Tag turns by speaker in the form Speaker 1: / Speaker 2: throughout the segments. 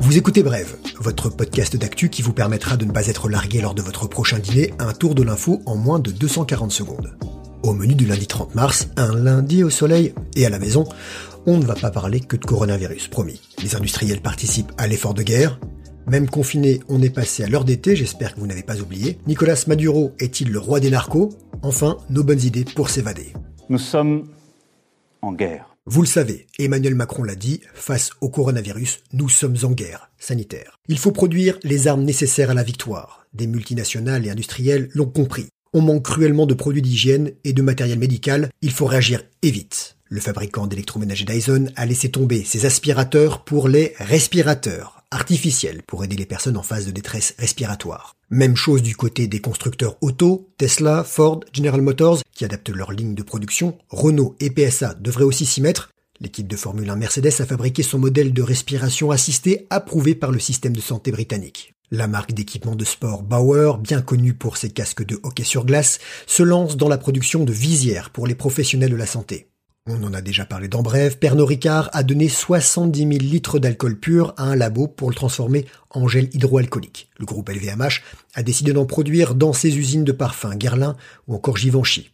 Speaker 1: Vous écoutez Brève, votre podcast d'actu qui vous permettra de ne pas être largué lors de votre prochain dîner, un tour de l'info en moins de 240 secondes. Au menu du lundi 30 mars, un lundi au soleil et à la maison, on ne va pas parler que de coronavirus, promis. Les industriels participent à l'effort de guerre. Même confiné, on est passé à l'heure d'été, j'espère que vous n'avez pas oublié. Nicolas Maduro est-il le roi des narcos? Enfin, nos bonnes idées pour s'évader.
Speaker 2: Nous sommes
Speaker 1: Vous le savez, Emmanuel Macron l'a dit, face au coronavirus, nous sommes en guerre sanitaire. Il faut produire les armes nécessaires à la victoire. Des multinationales et industriels l'ont compris. On manque cruellement de produits d'hygiène et de matériel médical, il faut réagir et vite. Le fabricant d'électroménager Dyson a laissé tomber ses aspirateurs pour les respirateurs artificiels pour aider les personnes en phase de détresse respiratoire. Même chose du côté des constructeurs auto, Tesla, Ford, General Motors, qui adaptent leur ligne de production, Renault et PSA devraient aussi s'y mettre. L'équipe de Formule 1 Mercedes a fabriqué son modèle de respiration assistée approuvé par le système de santé britannique. La marque d'équipement de sport Bauer, bien connue pour ses casques de hockey sur glace, se lance dans la production de visières pour les professionnels de la santé. On en a déjà parlé dans Bref, Pernod Ricard a donné 70 000 litres d'alcool pur à un labo pour le transformer en gel hydroalcoolique. Le groupe LVMH a décidé d'en produire dans ses usines de parfums Guerlain ou encore Givenchy.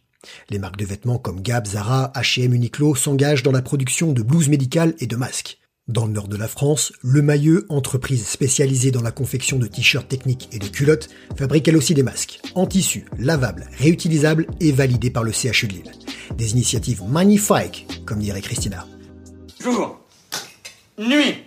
Speaker 1: Les marques de vêtements comme Gap, Zara, H&M, Uniqlo s'engagent dans la production de blouses médicales et de masques. Dans le nord de la France, Le Mailleux, entreprise spécialisée dans la confection de t-shirts techniques et de culottes, fabrique elle aussi des masques, en tissu, lavables, réutilisables et validés par le CHU de Lille. Des initiatives magnifiques, comme dirait Christina.
Speaker 3: Jour, nuit,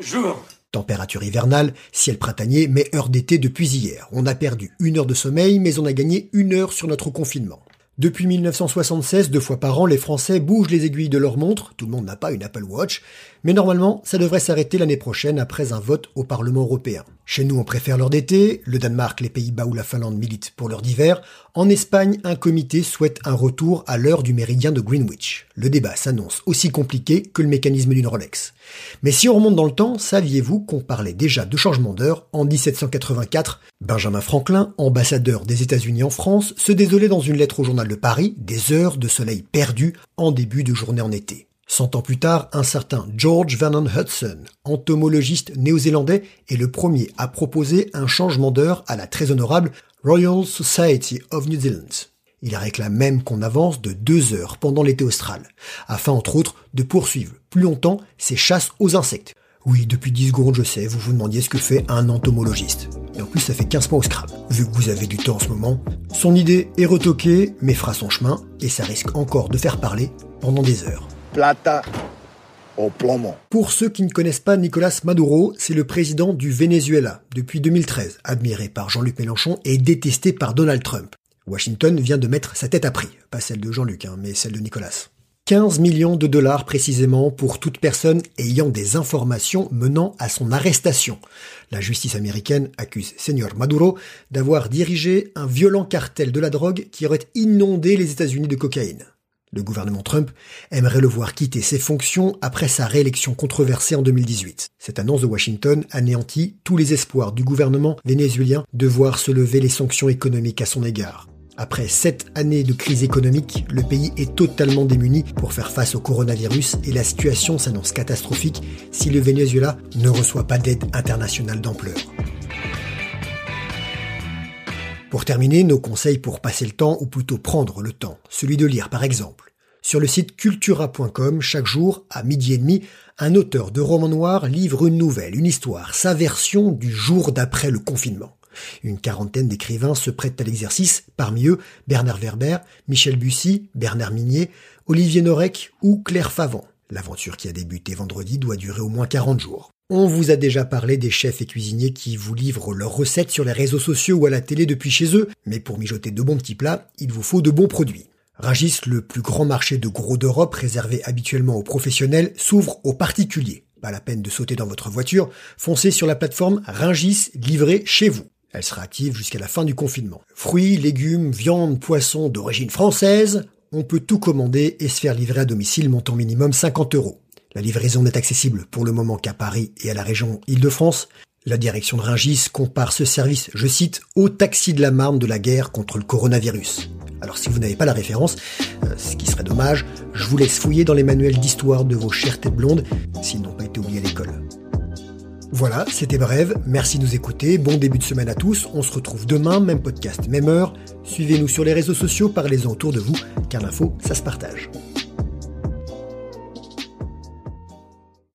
Speaker 3: jour.
Speaker 1: Température hivernale, ciel printanier, mais heure d'été depuis hier. On a perdu une heure de sommeil, mais on a gagné une heure sur notre confinement. Depuis 1976, deux fois par an, les Français bougent les aiguilles de leur montre. Tout le monde n'a pas une Apple Watch. Mais normalement, ça devrait s'arrêter l'année prochaine après un vote au Parlement européen. Chez nous, on préfère l'heure d'été. Le Danemark, les Pays-Bas ou la Finlande militent pour l'heure d'hiver. En Espagne, un comité souhaite un retour à l'heure du méridien de Greenwich. Le débat s'annonce aussi compliqué que le mécanisme d'une Rolex. Mais si on remonte dans le temps, saviez-vous qu'on parlait déjà de changement d'heure en 1784 Benjamin Franklin, ambassadeur des États-Unis en France, se désolait dans une lettre au journal de Paris des heures de soleil perdues en début de journée en été. Cent ans plus tard, un certain George Vernon Hudson, entomologiste néo-zélandais, est le premier à proposer un changement d'heure à la très honorable Royal Society of New Zealand. Il réclame même qu'on avance de deux heures pendant l'été austral, afin entre autres de poursuivre plus longtemps ses chasses aux insectes. Oui, depuis 10 secondes, je sais, vous vous demandiez ce que fait un entomologiste. Et en plus, ça fait 15 points au Scrabble. Vu que vous avez du temps en ce moment, son idée est retoquée, mais fera son chemin, et ça risque encore de faire parler pendant des heures.
Speaker 4: Plata au plomo.
Speaker 1: Pour ceux qui ne connaissent pas Nicolas Maduro, c'est le président du Venezuela depuis 2013, admiré par Jean-Luc Mélenchon et détesté par Donald Trump. Washington vient de mettre sa tête à prix, pas celle de Jean-Luc, hein, mais celle de Nicolas. 15 millions de dollars précisément pour toute personne ayant des informations menant à son arrestation. La justice américaine accuse Señor Maduro d'avoir dirigé un violent cartel de la drogue qui aurait inondé les États-Unis de cocaïne. Le gouvernement Trump aimerait le voir quitter ses fonctions après sa réélection controversée en 2018. Cette annonce de Washington anéantit tous les espoirs du gouvernement vénézuélien de voir se lever les sanctions économiques à son égard. Après sept années de crise économique, le pays est totalement démuni pour faire face au coronavirus et la situation s'annonce catastrophique si le Venezuela ne reçoit pas d'aide internationale d'ampleur. Pour terminer, nos conseils pour passer le temps, ou plutôt prendre le temps, celui de lire par exemple. Sur le site cultura.com, chaque jour, à midi et demi, un auteur de roman noir livre une nouvelle, une histoire, sa version du jour d'après le confinement. Une quarantaine d'écrivains se prêtent à l'exercice, parmi eux Bernard Werber, Michel Bussy, Bernard Minier, Olivier Norek ou Claire Favant. L'aventure qui a débuté vendredi doit durer au moins 40 jours. On vous a déjà parlé des chefs et cuisiniers qui vous livrent leurs recettes sur les réseaux sociaux ou à la télé depuis chez eux, mais pour mijoter de bons petits plats, il vous faut de bons produits. Ragis, le plus grand marché de gros d'Europe réservé habituellement aux professionnels, s'ouvre aux particuliers. Pas la peine de sauter dans votre voiture, foncez sur la plateforme Ringis livré chez vous. Elle sera active jusqu'à la fin du confinement. Fruits, légumes, viande, poissons d'origine française, on peut tout commander et se faire livrer à domicile montant minimum 50 euros. La livraison n'est accessible pour le moment qu'à Paris et à la région Île-de-France. La direction de Ringis compare ce service, je cite, au taxi de la Marne de la guerre contre le coronavirus. Alors si vous n'avez pas la référence, euh, ce qui serait dommage, je vous laisse fouiller dans les manuels d'histoire de vos chères têtes blondes, s'ils n'ont pas été oubliés à l'école. Voilà, c'était bref, merci de nous écouter, bon début de semaine à tous, on se retrouve demain, même podcast, même heure, suivez-nous sur les réseaux sociaux, parlez-en autour de vous, car l'info, ça se partage.